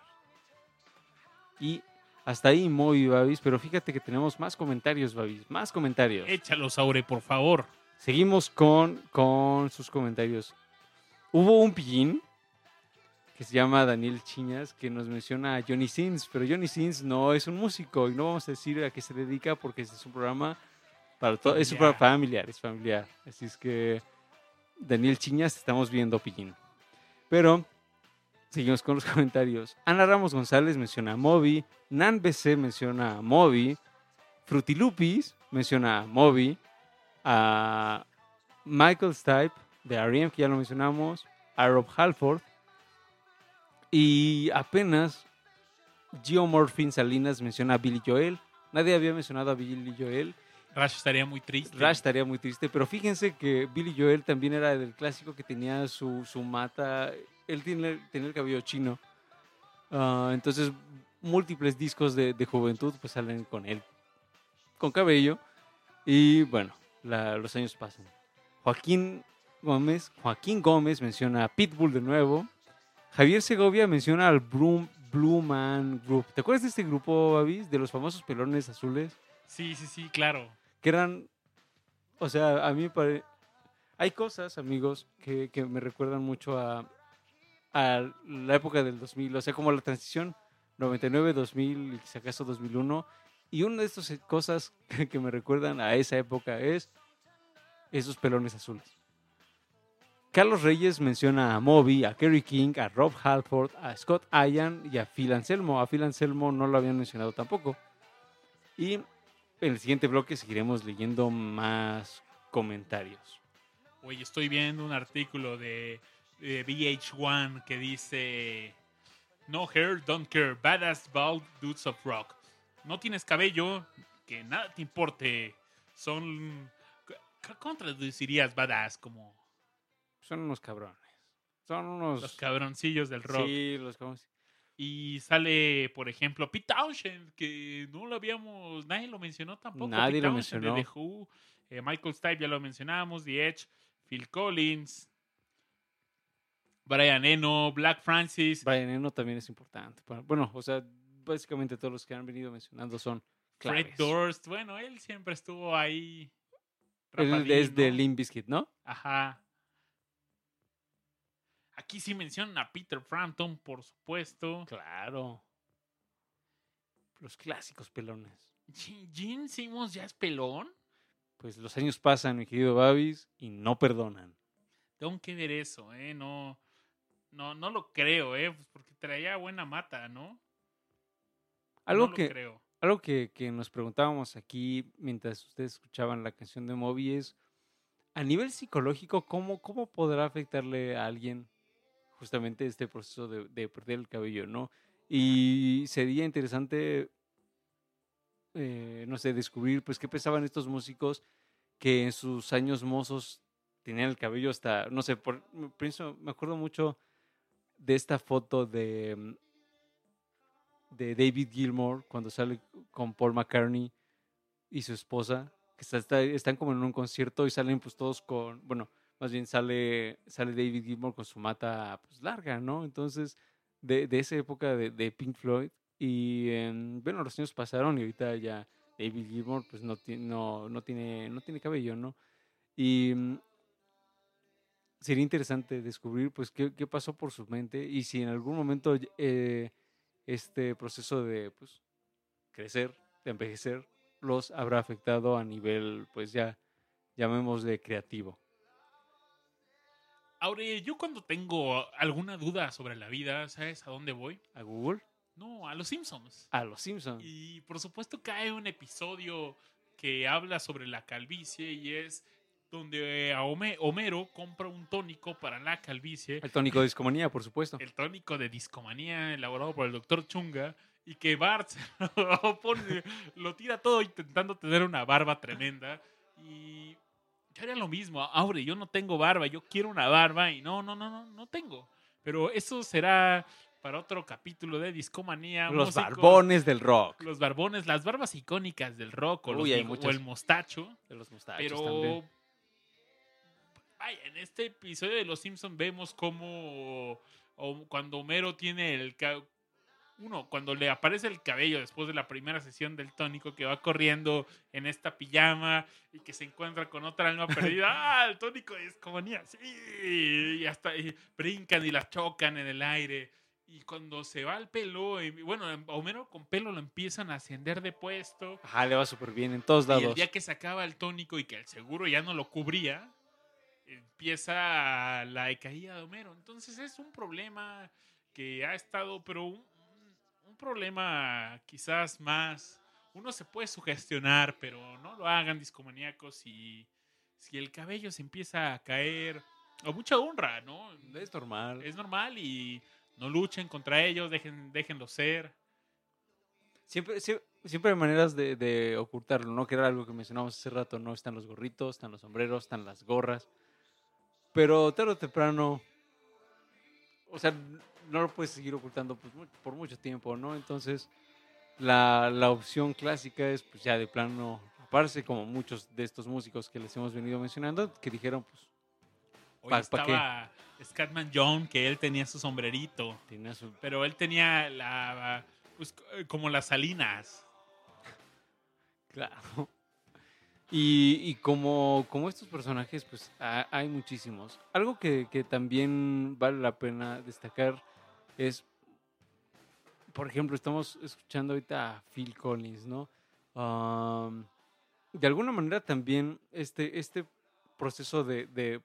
Y hasta ahí muy Babis, pero fíjate que tenemos más comentarios, Babis, más comentarios. Échalos, Aure, por favor. Seguimos con, con sus comentarios. Hubo un pillín que se llama Daniel Chiñas que nos menciona a Johnny Sins, pero Johnny Sins no es un músico y no vamos a decir a qué se dedica porque este es un programa para todo, es programa familiar, es familiar. Así es que Daniel Chiñas estamos viendo pillín. Pero seguimos con los comentarios. Ana Ramos González menciona a Moby, Nan BC menciona a Moby, Frutilupis menciona a Moby, a Michael Stipe de R.E.M., que ya lo mencionamos, a Rob Halford y apenas Geomorphin Salinas menciona a Billy Joel. Nadie había mencionado a Billy Joel. Rash estaría muy triste. Rush estaría muy triste, pero fíjense que Billy Joel también era del clásico que tenía su, su mata. Él tiene, tenía el cabello chino. Ah, entonces, múltiples discos de, de juventud pues salen con él, con cabello. Y bueno, la- los años pasan. Joaquín Gómez, Joaquín Gómez menciona a Pitbull de nuevo. Javier Segovia menciona al Blue, Blue Man Group. ¿Te acuerdas de este grupo, Avis? De los famosos pelones azules Sí, sí, sí, claro. que eran, o sea, a mí me pare- hay cosas, amigos, que, que me recuerdan mucho a, a la época del 2000, o sea, como la transición 99, 2000 y si acaso 2001. Y una de estas cosas que, me recuerdan a esa época es esos pelones azules. Carlos Reyes menciona a Moby, a Kerry King, a Rob Halford, a Scott Ian y a Phil Anselmo. A Phil Anselmo no lo habían mencionado tampoco. Y en el siguiente bloque seguiremos leyendo más comentarios. Oye, estoy viendo un artículo de, de VH1 que dice No hair, don't care, badass bald dudes of rock. No tienes cabello, que nada te importe. Son... ¿Cómo traducirías badass? Como Son unos cabrones. Son unos... los cabroncillos del rock. Sí, los cabrones. Y sale, por ejemplo, Pete Townshend, que no lo habíamos, nadie lo mencionó tampoco. Nadie Pete lo mencionó. De The Who, eh, Michael Stipe ya lo mencionamos, The Edge, Phil Collins, Brian Eno, Black Francis, Brian Eno también es importante. Bueno, Bueno, o sea, básicamente todos los que han venido mencionando son Fred claves. Durst. Bueno, él siempre estuvo ahí. Él es de. Limp Bizkit, ¿no? Ajá. Aquí sí mencionan a Peter Frampton, por supuesto. Claro. Los clásicos pelones. Gene Simmons ya es pelón. Pues los años pasan, mi querido Babis, y no perdonan. Tengo que ver eso, ¿eh? No, no, no lo creo, ¿eh? Pues porque traía buena mata, ¿no? Algo No lo que, creo. Algo que, que nos preguntábamos aquí mientras ustedes escuchaban la canción de Moby es, a nivel psicológico, ¿cómo, cómo podrá afectarle a alguien justamente este proceso de, de perder el cabello, ¿no? Y sería interesante, eh, no sé, descubrir, pues, qué pensaban estos músicos que en sus años mozos tenían el cabello hasta, no sé, por, pienso, me acuerdo mucho de esta foto de mm, de David Gilmour cuando sale con Paul McCartney y su esposa, que está- está- están como en un concierto y salen pues todos con, bueno, más bien sale, sale David Gilmour con su mata pues larga, ¿no? Entonces, de, de esa época de, de Pink Floyd y em, bueno, los años pasaron y ahorita ya David Gilmour pues no, no, no, tiene, no tiene cabello, ¿no? Y mm, sería interesante descubrir pues qué, qué pasó por su mente y si en algún momento eh, este proceso de pues, crecer, de envejecer, los habrá afectado a nivel, pues ya, llamémosle creativo. Aure, yo cuando tengo alguna duda sobre la vida, ¿sabes a dónde voy? ¿A Google? No, a los Simpsons. A los Simpsons. Y por supuesto cae un episodio que habla sobre la calvicie y es donde a Home- Homero compra un tónico para la calvicie El tónico de discomanía, por supuesto. el tónico de discomanía elaborado por el doctor Chunga y que Bart lo, pone- lo tira todo intentando tener una barba tremenda. Y yo haría lo mismo. Aure, yo no tengo barba, yo quiero una barba y no, no, no, no, no tengo. Pero eso será para otro capítulo de Discomanía. Los barbones del rock. Los barbones, las barbas icónicas del rock o, los hay o el mostacho. De los mostachos Pero también. Vaya, en este episodio de Los Simpsons vemos como o cuando Homero tiene el uno, cuando le aparece el cabello después de la primera sesión del tónico que va corriendo en esta pijama y que se encuentra con otra alma perdida. ¡Ah! El tónico es comunidad. Sí. Y hasta y brincan y la chocan en el aire. Y cuando se va el pelo, y, bueno, a Homero con pelo lo empiezan a ascender de puesto. Ajá, le va súper bien en todos Y el lados. día que se acaba el tónico y que el seguro ya no lo cubría, empieza la decaída de Homero. Entonces es un problema que ha estado, pero un, problema quizás más. Uno se puede sugestionar, pero no lo hagan discomaníacos y si el cabello se empieza a caer, a mucha honra, ¿no? Es normal. Es normal y no luchen contra ellos, dejen, déjenlo ser. Siempre, sie- siempre hay maneras de, de ocultarlo, ¿no? Que era algo que mencionamos hace rato, ¿no? Están los gorritos, están los sombreros, están las gorras. Pero tarde o temprano, o sea, no lo puedes seguir ocultando pues, por mucho tiempo, ¿no? Entonces, la, la opción clásica es, pues ya de plano, aparece como muchos de estos músicos que les hemos venido mencionando, que dijeron, pues, Hoy ¿Pa- pa qué? estaba Scatman John, que él tenía su sombrerito. tenía su... Pero él tenía la. Pues como las salinas. Claro. Y, como, como estos personajes, pues ha- hay muchísimos. Algo que, que también vale la pena destacar es, por ejemplo, estamos escuchando ahorita a Phil Collins, ¿no? De alguna manera también este, este proceso de, de,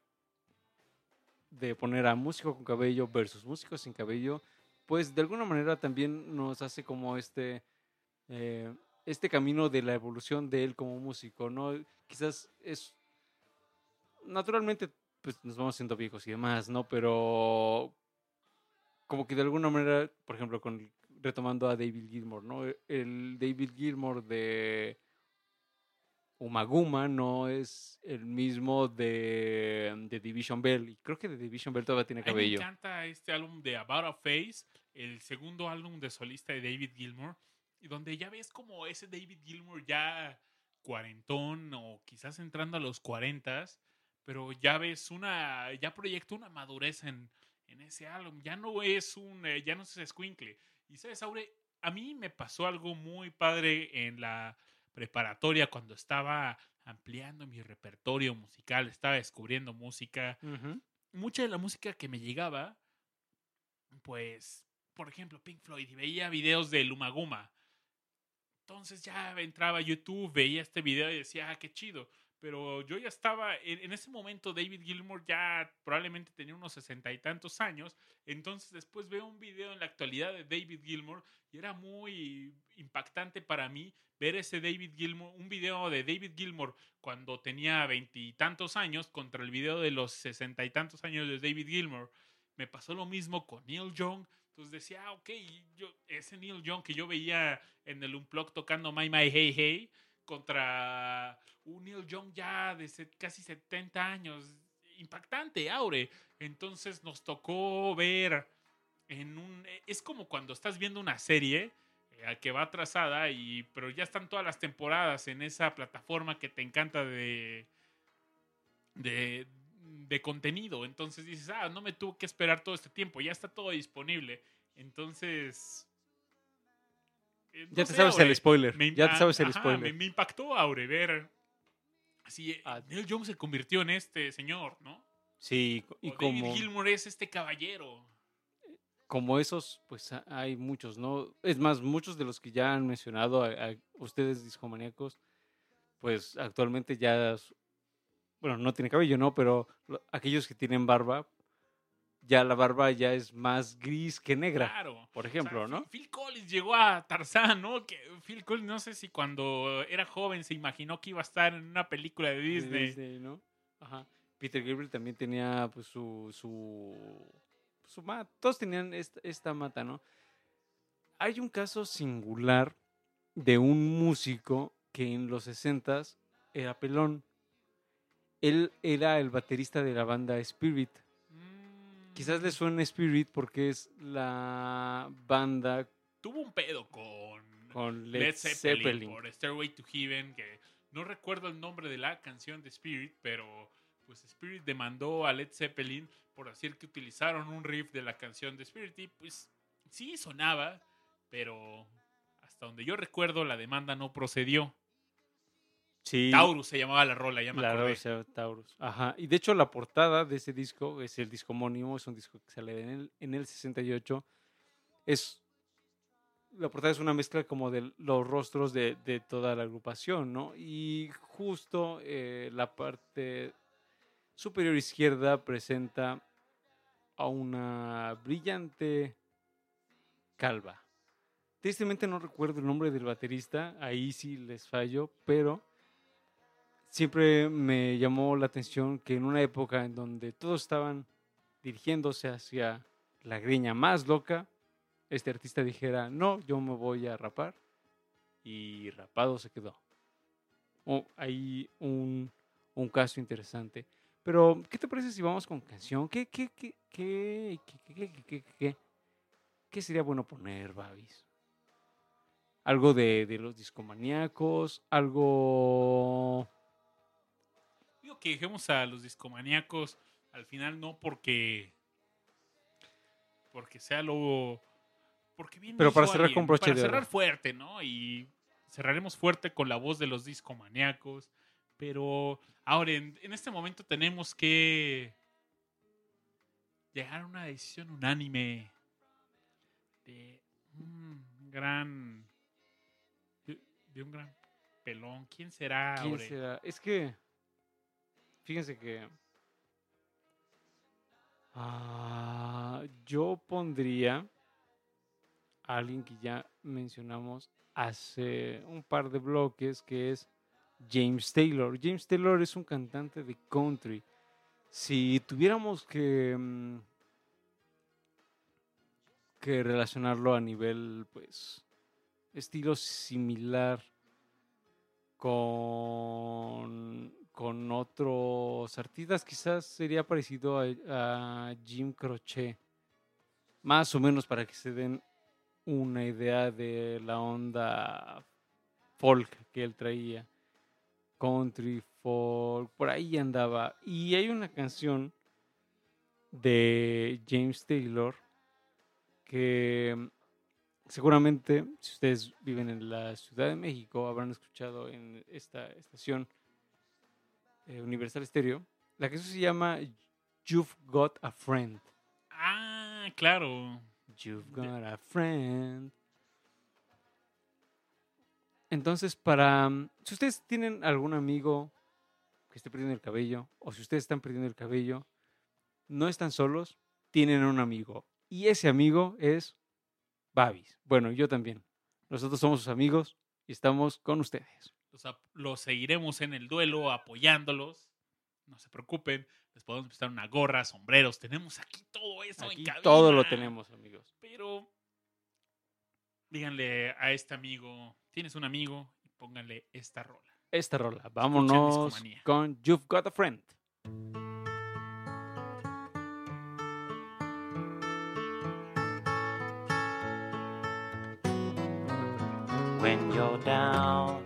de poner a músico con cabello versus músico sin cabello, pues de alguna manera también nos hace como este... eh, este camino de la evolución de él como músico, ¿no? Quizás es naturalmente pues nos vamos siendo viejos y demás, ¿no? Pero como que de alguna manera, por ejemplo, con retomando a David Gilmour, ¿no? El David Gilmour de Umaguma no es el mismo de, de Division Bell. Y creo que de Division Bell todavía tiene A mí me cabello. encanta este álbum de About a Face, el segundo álbum de solista de David Gilmour, y donde ya ves como ese David Gilmour ya cuarentón o quizás entrando a los cuarentas, pero ya ves una, ya proyecta una madurez en, en ese álbum, ya no es un, eh, ya no es escuincle. Y sabes, Aure, a mí me pasó algo muy padre en la preparatoria cuando estaba ampliando mi repertorio musical, estaba descubriendo música mucha de la música que me llegaba, pues, por ejemplo, Pink Floyd, y veía videos de Lumaguma. Entonces ya entraba a YouTube, veía este video y decía, ah, qué chido. Pero yo ya estaba, en, en ese momento David Gilmour ya probablemente tenía unos sesenta y tantos años. Entonces después veo un video en la actualidad de David Gilmour y era muy impactante para mí ver ese David Gilmour, un video de David Gilmour cuando tenía veintitantos años contra el video de los sesenta y tantos años de David Gilmour. Me pasó lo mismo con Neil Young. Entonces decía, ah, ok, yo, ese Neil Young que yo veía en el Unplugged tocando My My Hey Hey contra un Neil Young ya de casi 70 años. Impactante, Aure. Entonces nos tocó ver en un... Es como cuando estás viendo una serie eh, que va atrasada, y, pero ya están todas las temporadas en esa plataforma que te encanta de, de, de contenido. Entonces dices, ah, no me tuve que esperar todo este tiempo, ya está todo disponible. Entonces... eh, Ya te sabes el spoiler. me- ya te sabes el spoiler. Me, me impactó Aure ver... Así, Ah. Neil Young se convirtió en este señor, ¿no? Sí, y o David como... Gilmour es este caballero. como esos, pues ha- hay muchos, ¿no? Es más, muchos de los que ya han mencionado a, a ustedes discomaníacos, pues actualmente ya, bueno, no tiene cabello, ¿no? Pero lo- aquellos que tienen barba, ya la barba ya es más gris que negra, Claro. por O sea, ejemplo, ¿no? Phil Collins llegó a Tarzán, ¿no? Que Phil Collins, no sé si cuando era joven se imaginó que iba a estar en una película de De Disney. Disney, ¿no? Ajá. Peter Gabriel también tenía, pues, su, su, su mata. Todos tenían esta, esta mata, ¿no? hay un caso singular de un músico que en los 60 era pelón. Él era el baterista de la banda Spirit. Quizás le suene Spirit porque es la banda Tuvo un pedo con, con Led, Led, Zeppelin, Zeppelin. por Stairway to Heaven, que no recuerdo el nombre de la canción de Spirit, pero pues Spirit demandó a Led Zeppelin por decir que utilizaron un riff de la canción de Spirit y pues sí sonaba, pero hasta donde yo recuerdo la demanda no procedió. Sí, Taurus se llamaba la rola, ya me la acordé. Rosa Taurus. Ajá. Y de hecho la portada de ese disco es el disco homónimo, es un disco que sale en el, en el 68. Es la portada es una mezcla como de los rostros de, de toda la agrupación, ¿no? Y justo eh, la parte superior izquierda presenta a una brillante calva. Tristemente no recuerdo el nombre del baterista, ahí sí les fallo, pero siempre me llamó la atención que en una época en donde todos estaban dirigiéndose hacia la griña más loca, este artista dijera, no, yo me voy a rapar. Y rapado se quedó. Oh, hay un, un, caso interesante. Pero, ¿qué te parece si vamos con canción? ¿Qué, qué, qué, qué, qué, qué, qué, qué sería bueno poner, Babis? Algo de, de los discomaníacos, algo Digo que dejemos a los discomaníacos al final no porque porque sea lo porque bien Pero para cerrar alguien, con broche para de oro. cerrar fuerte, ¿no? Y cerraremos fuerte con la voz de los discomaníacos, pero ahora en, en este momento tenemos que llegar a una decisión unánime de un gran de, de un gran pelón. ¿Quién será? ¿Quién Aure? será? Es que, fíjense que ah, yo pondría a alguien que ya mencionamos hace un par de bloques, que es James Taylor. James Taylor es un cantante de country. Si tuviéramos que, mm, que relacionarlo a nivel, pues, estilo similar con, con otros artistas, quizás sería parecido a, Jim Croce. Más o menos para que se den una idea de la onda folk que él traía. Country, folk, por ahí andaba. Y hay una canción de James Taylor que seguramente si ustedes viven en la Ciudad de México habrán escuchado en esta estación eh, Universal Stereo. La canción se llama You've Got a Friend. Ah, claro. You've got a friend. Entonces, para. mm, Si ustedes tienen algún amigo que esté perdiendo el cabello, o si ustedes están perdiendo el cabello, no están solos, tienen un amigo. Y ese amigo es Babis. Bueno, yo también. Nosotros somos sus amigos y estamos con ustedes. Los, seguiremos en el duelo apoyándolos. No se preocupen. Les podemos prestar una gorra, sombreros. Tenemos aquí todo eso Aquí en cabina. todo lo tenemos, amigos. Pero díganle a este amigo, tienes un amigo, y pónganle esta rola. Esta rola. Vámonos con You've Got a Friend. when you're down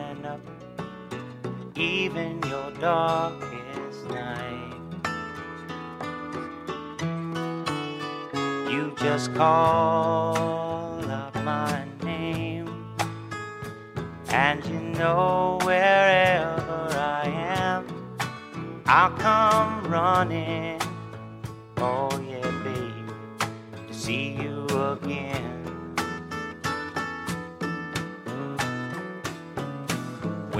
even your darkest night. You just call out my name, and you know wherever I am, I'll come running. Oh, yeah, babe, to see you again.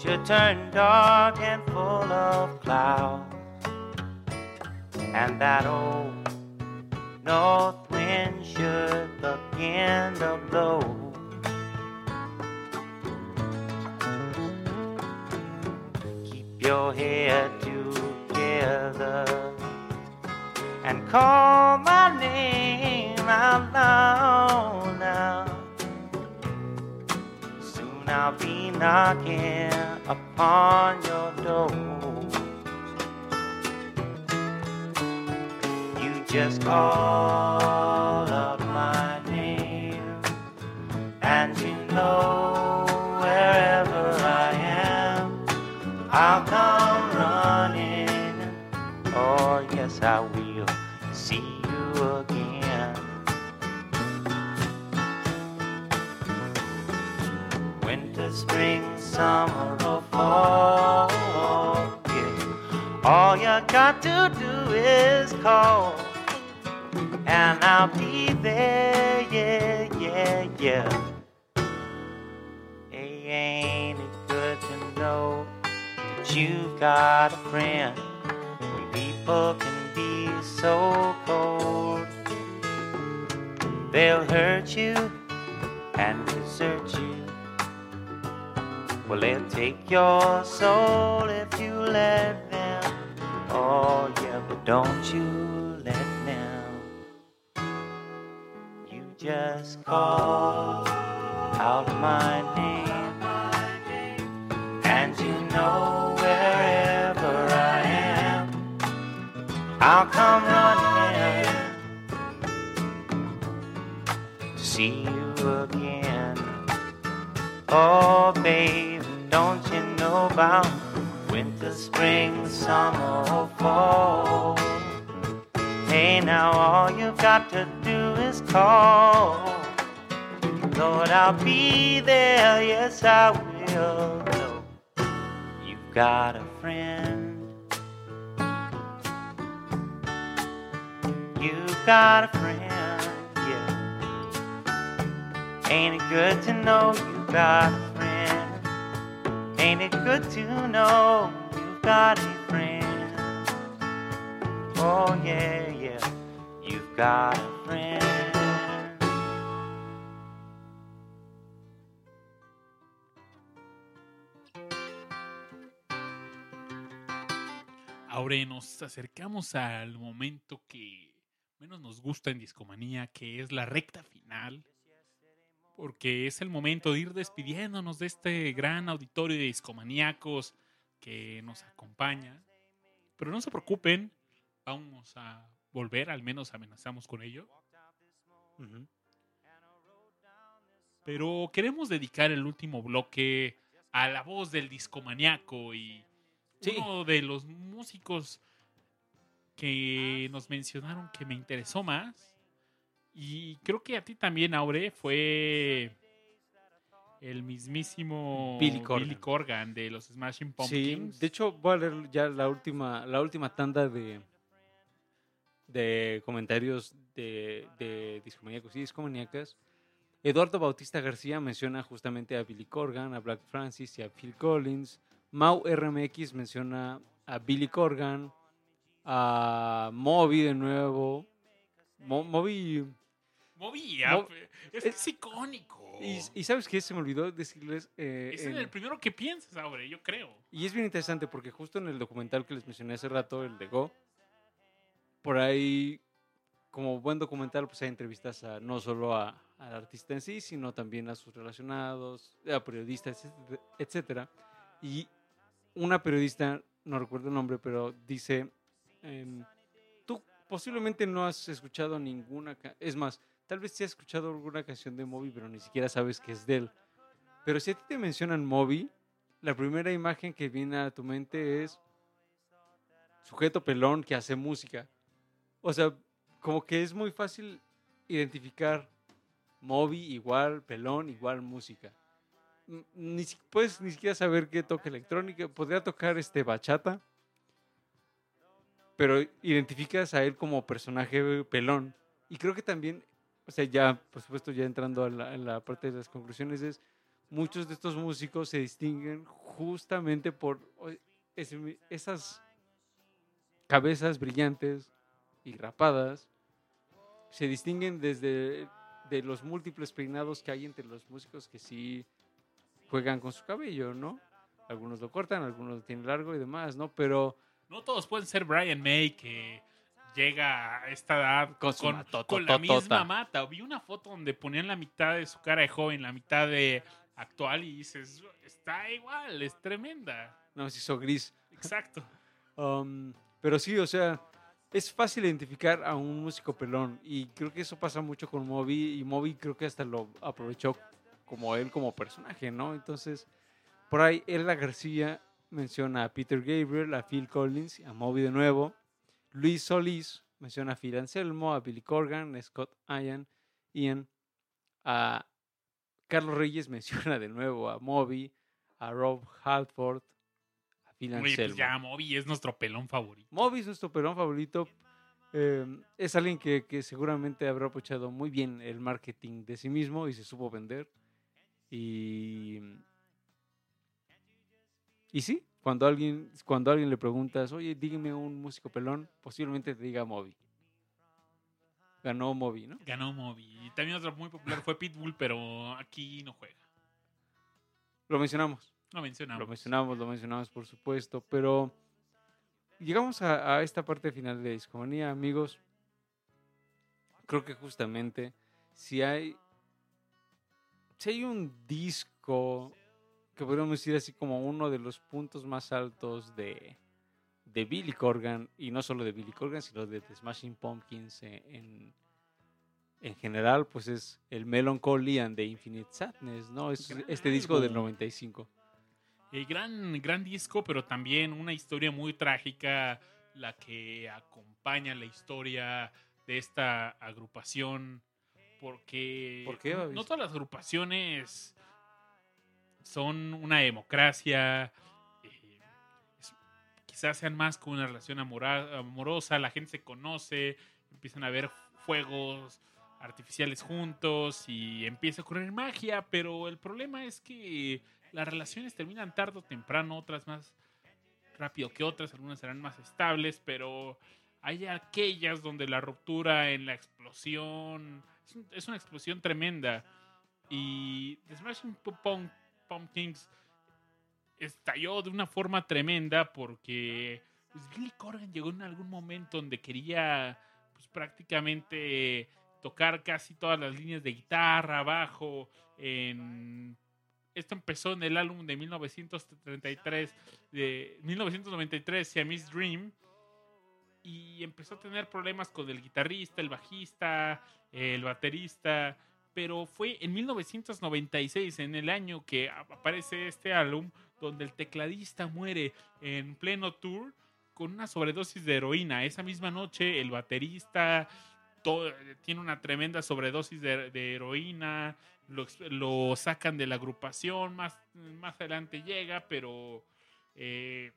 should turn dark and full of clouds, and that old north wind should begin to blow. Keep your head together and call my name out loud now. I'll be knocking upon your door. You just call up my name, and you know wherever I am, I'll come spring, summer, or fall. Yeah. All you got to do is call, and I'll be there. Yeah, yeah, yeah. Hey, ain't it good to know that you've got a friend people can be so cold? They'll hurt you and desert you. Well, they'll take your soul if you let them. Oh, yeah, but don't you let them. You just call out my name, and you know wherever I am, I'll come running to see you again. Oh, babe, don't you know about winter, spring, summer, or fall? Hey, now all you've got to do is call. Lord, I'll be there, yes, I will. know You've got a friend. You've got a friend, yeah. Ain't it good to know you've got a friend? Ain't it good to know you've got a friend? Oh, yeah, yeah, you've got a friend. Ahora nos acercamos al momento que menos nos gusta en Discomanía, que es la recta final. Porque es el momento de ir despidiéndonos de este gran auditorio de discomaníacos que nos acompaña. Pero no se preocupen, vamos a volver, al menos amenazamos con ello. Pero queremos dedicar el último bloque a la voz del discomaniaco y Sí. uno de los músicos que nos mencionaron que me interesó más. Y creo que a ti también, Aure, fue el mismísimo Billy Corgan. Corgan de los Smashing Sí, Pumpkins. de hecho voy a leer ya la última, la última tanda de, de comentarios de, de discomaníacos y discomaníacas. Eduardo Bautista García menciona justamente a Billy Corgan, a Black Francis y a Phil Collins. Mau RMX menciona a Billy Corgan, a Moby de nuevo. Mo- Moby. Moby, ah, Mo- es, icónico. Y, y sabes qué? Se me olvidó decirles. eh, es en- el primero que piensas, Aure, yo creo. Y es bien interesante porque justo en el documental que les mencioné hace rato, el de Go, por ahí, como buen documental, pues hay entrevistas a, no solo a- al artista en sí, sino también a sus relacionados, a periodistas, etcétera. Y una periodista, no recuerdo el nombre, pero dice, em, tú posiblemente no has escuchado ninguna, es más, tal vez sí has escuchado alguna canción de Moby, pero ni siquiera sabes que es de él. Pero si a ti te mencionan Moby, la primera imagen que viene a tu mente es sujeto pelón que hace música. O sea, como que es muy fácil identificar Moby igual pelón igual música. Ni, puedes ni siquiera saber qué toca electrónica. Podría tocar este bachata. Pero identificas a él como personaje pelón. Y creo que también, o sea, ya, por supuesto, ya entrando a la, a la parte de las conclusiones, es muchos de estos músicos se distinguen justamente por ese- esas cabezas brillantes y rapadas. Se distinguen desde de los múltiples peinados que hay entre los músicos que sí juegan con su cabello, ¿no? Algunos lo cortan, algunos lo tienen largo y demás, ¿no? Pero No todos pueden ser Brian May, que llega a esta edad Con la misma mata. Vi una foto donde ponían la mitad de su cara de joven, la mitad de actual, y dices, está igual, es tremenda. no se hizo gris. Exacto. Um, pero sí, o sea, es fácil identificar a un músico pelón y creo que eso pasa mucho con Moby y Moby creo que hasta lo aprovechó como él como personaje, ¿no? Entonces, por ahí Elda García menciona a Peter Gabriel, a Phil Collins, a Moby de nuevo. Luis Solís menciona a Phil Anselmo, a Billy Corgan, a Scott Ian, Ian, a Carlos Reyes menciona de nuevo a Moby, a Rob Halford, a Phil Oye, Anselmo. pues ya Moby es nuestro pelón favorito. Moby es nuestro pelón favorito. Eh, es alguien que, que seguramente habrá aprovechado muy bien el marketing de sí mismo y se supo vender. Y, y sí, cuando alguien, cuando alguien le preguntas, oye, dígame un músico pelón, posiblemente te diga Moby. Ganó Moby, ¿no? Ganó Moby. Y también otro muy popular fue Pitbull, pero aquí no juega. Lo mencionamos. No mencionamos. Lo mencionamos, lo mencionamos, por supuesto, pero llegamos a, a esta parte final de Discomanía, amigos. Creo que justamente si hay, si hay un disco que podríamos decir así como uno de los puntos más altos de, de Billy Corgan, y no solo de Billy Corgan, sino de The Smashing Pumpkins en, en, en general, pues es el Melancholy and the Infinite Sadness, ¿no? Es Gran este disco del álbum. 95. Eh, gran, gran disco, pero también una historia muy trágica, la que acompaña la historia de esta agrupación, porque ¿Por qué, no, Babis? no todas las agrupaciones son una democracia, eh, quizás sean más con una relación amorosa, la gente se conoce, empiezan a ver fuegos artificiales juntos y empieza a ocurrir magia, pero el problema es que las relaciones terminan tarde o temprano, otras más rápido que otras, algunas serán más estables, pero hay aquellas donde la ruptura en la explosión es, un- es una explosión tremenda. Y The Smashing Pumpkins estalló de una forma tremenda porque pues, Billy Corgan llegó en algún momento donde quería pues, prácticamente tocar casi todas las líneas de guitarra, bajo, en esto empezó en el álbum de 1933, de 1993, Siamese Dream, y empezó a tener problemas con el guitarrista, el bajista, el baterista, pero fue en 1996, en el año que aparece este álbum, donde el tecladista muere en pleno tour con una sobredosis de heroína. Esa misma noche el baterista tiene una tremenda sobredosis de, heroína, lo, sacan de la agrupación, más, más adelante llega, pero eh,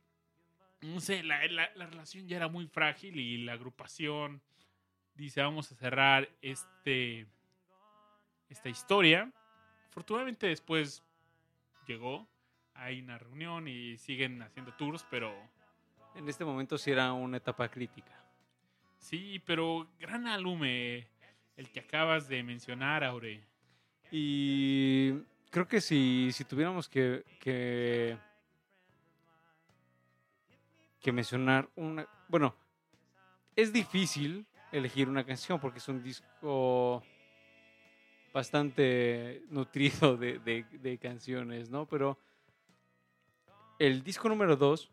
no sé, la- la relación ya era muy frágil y la agrupación dice vamos a cerrar este esta historia. Afortunadamente después llegó, hay una reunión y siguen haciendo tours, pero En este momento sí era una etapa crítica. sí, pero gran álbum eh, el que acabas de mencionar, Aure. Y creo que si, si tuviéramos que, que, que mencionar una... Bueno, es difícil elegir una canción porque es un disco bastante nutrido de, de- de canciones, ¿no? Pero el disco número 2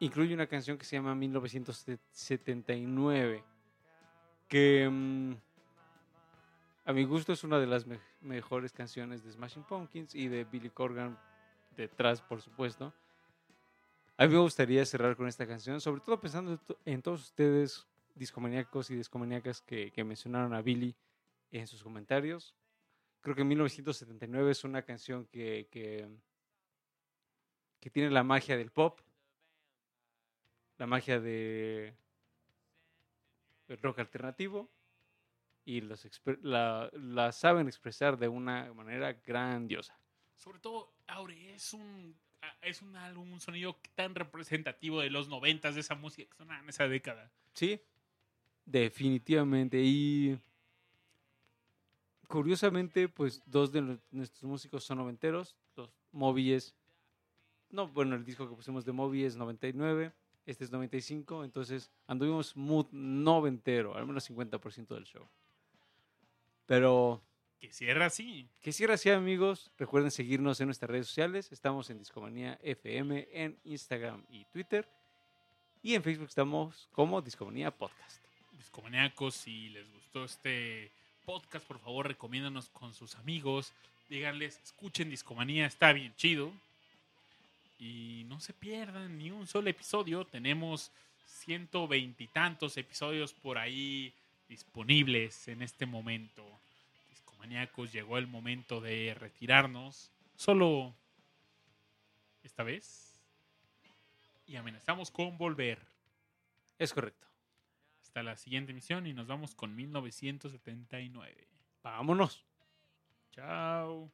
incluye una canción que se llama 1979, que mm, a mi gusto es una de las me- mejores canciones de Smashing Pumpkins y de Billy Corgan detrás, por supuesto. A mí me gustaría cerrar con esta canción, sobre todo pensando en to- en todos ustedes, discomaníacos y discomaníacas que mencionaron a Billy en sus comentarios. Creo que 1979 es una canción que, que, que tiene la magia del pop, la magia de el rock alternativo y los la, la saben expresar de una manera grandiosa. Sobre todo, Aure, es un, a- es un álbum, un sonido tan representativo de los noventas, de esa música que sonaba en esa década. Sí, definitivamente. Y curiosamente, pues dos de nu- nuestros músicos son noventeros. Los Moby es. No, bueno, el disco que pusimos de Moby es 99. Este es 95. Entonces anduvimos mood noventero, al menos 50% del show. Pero Que cierra así. que cierra así, amigos. Recuerden seguirnos en nuestras redes sociales. Estamos en Discomanía FM en Instagram y Twitter. Y en Facebook estamos como Discomanía Podcast. Discomaníacos, si les gustó este podcast, por favor, recomiéndanos con sus amigos. Díganles, escuchen Discomanía, está bien chido. Y no se pierdan ni un solo episodio. Tenemos ciento veintitantos episodios por ahí disponibles en este momento. Discomaníacos, llegó el momento de retirarnos. Solo esta vez. Y amenazamos con volver. Es correcto. Hasta la siguiente emisión y nos vamos con 1979. Vámonos. Chao.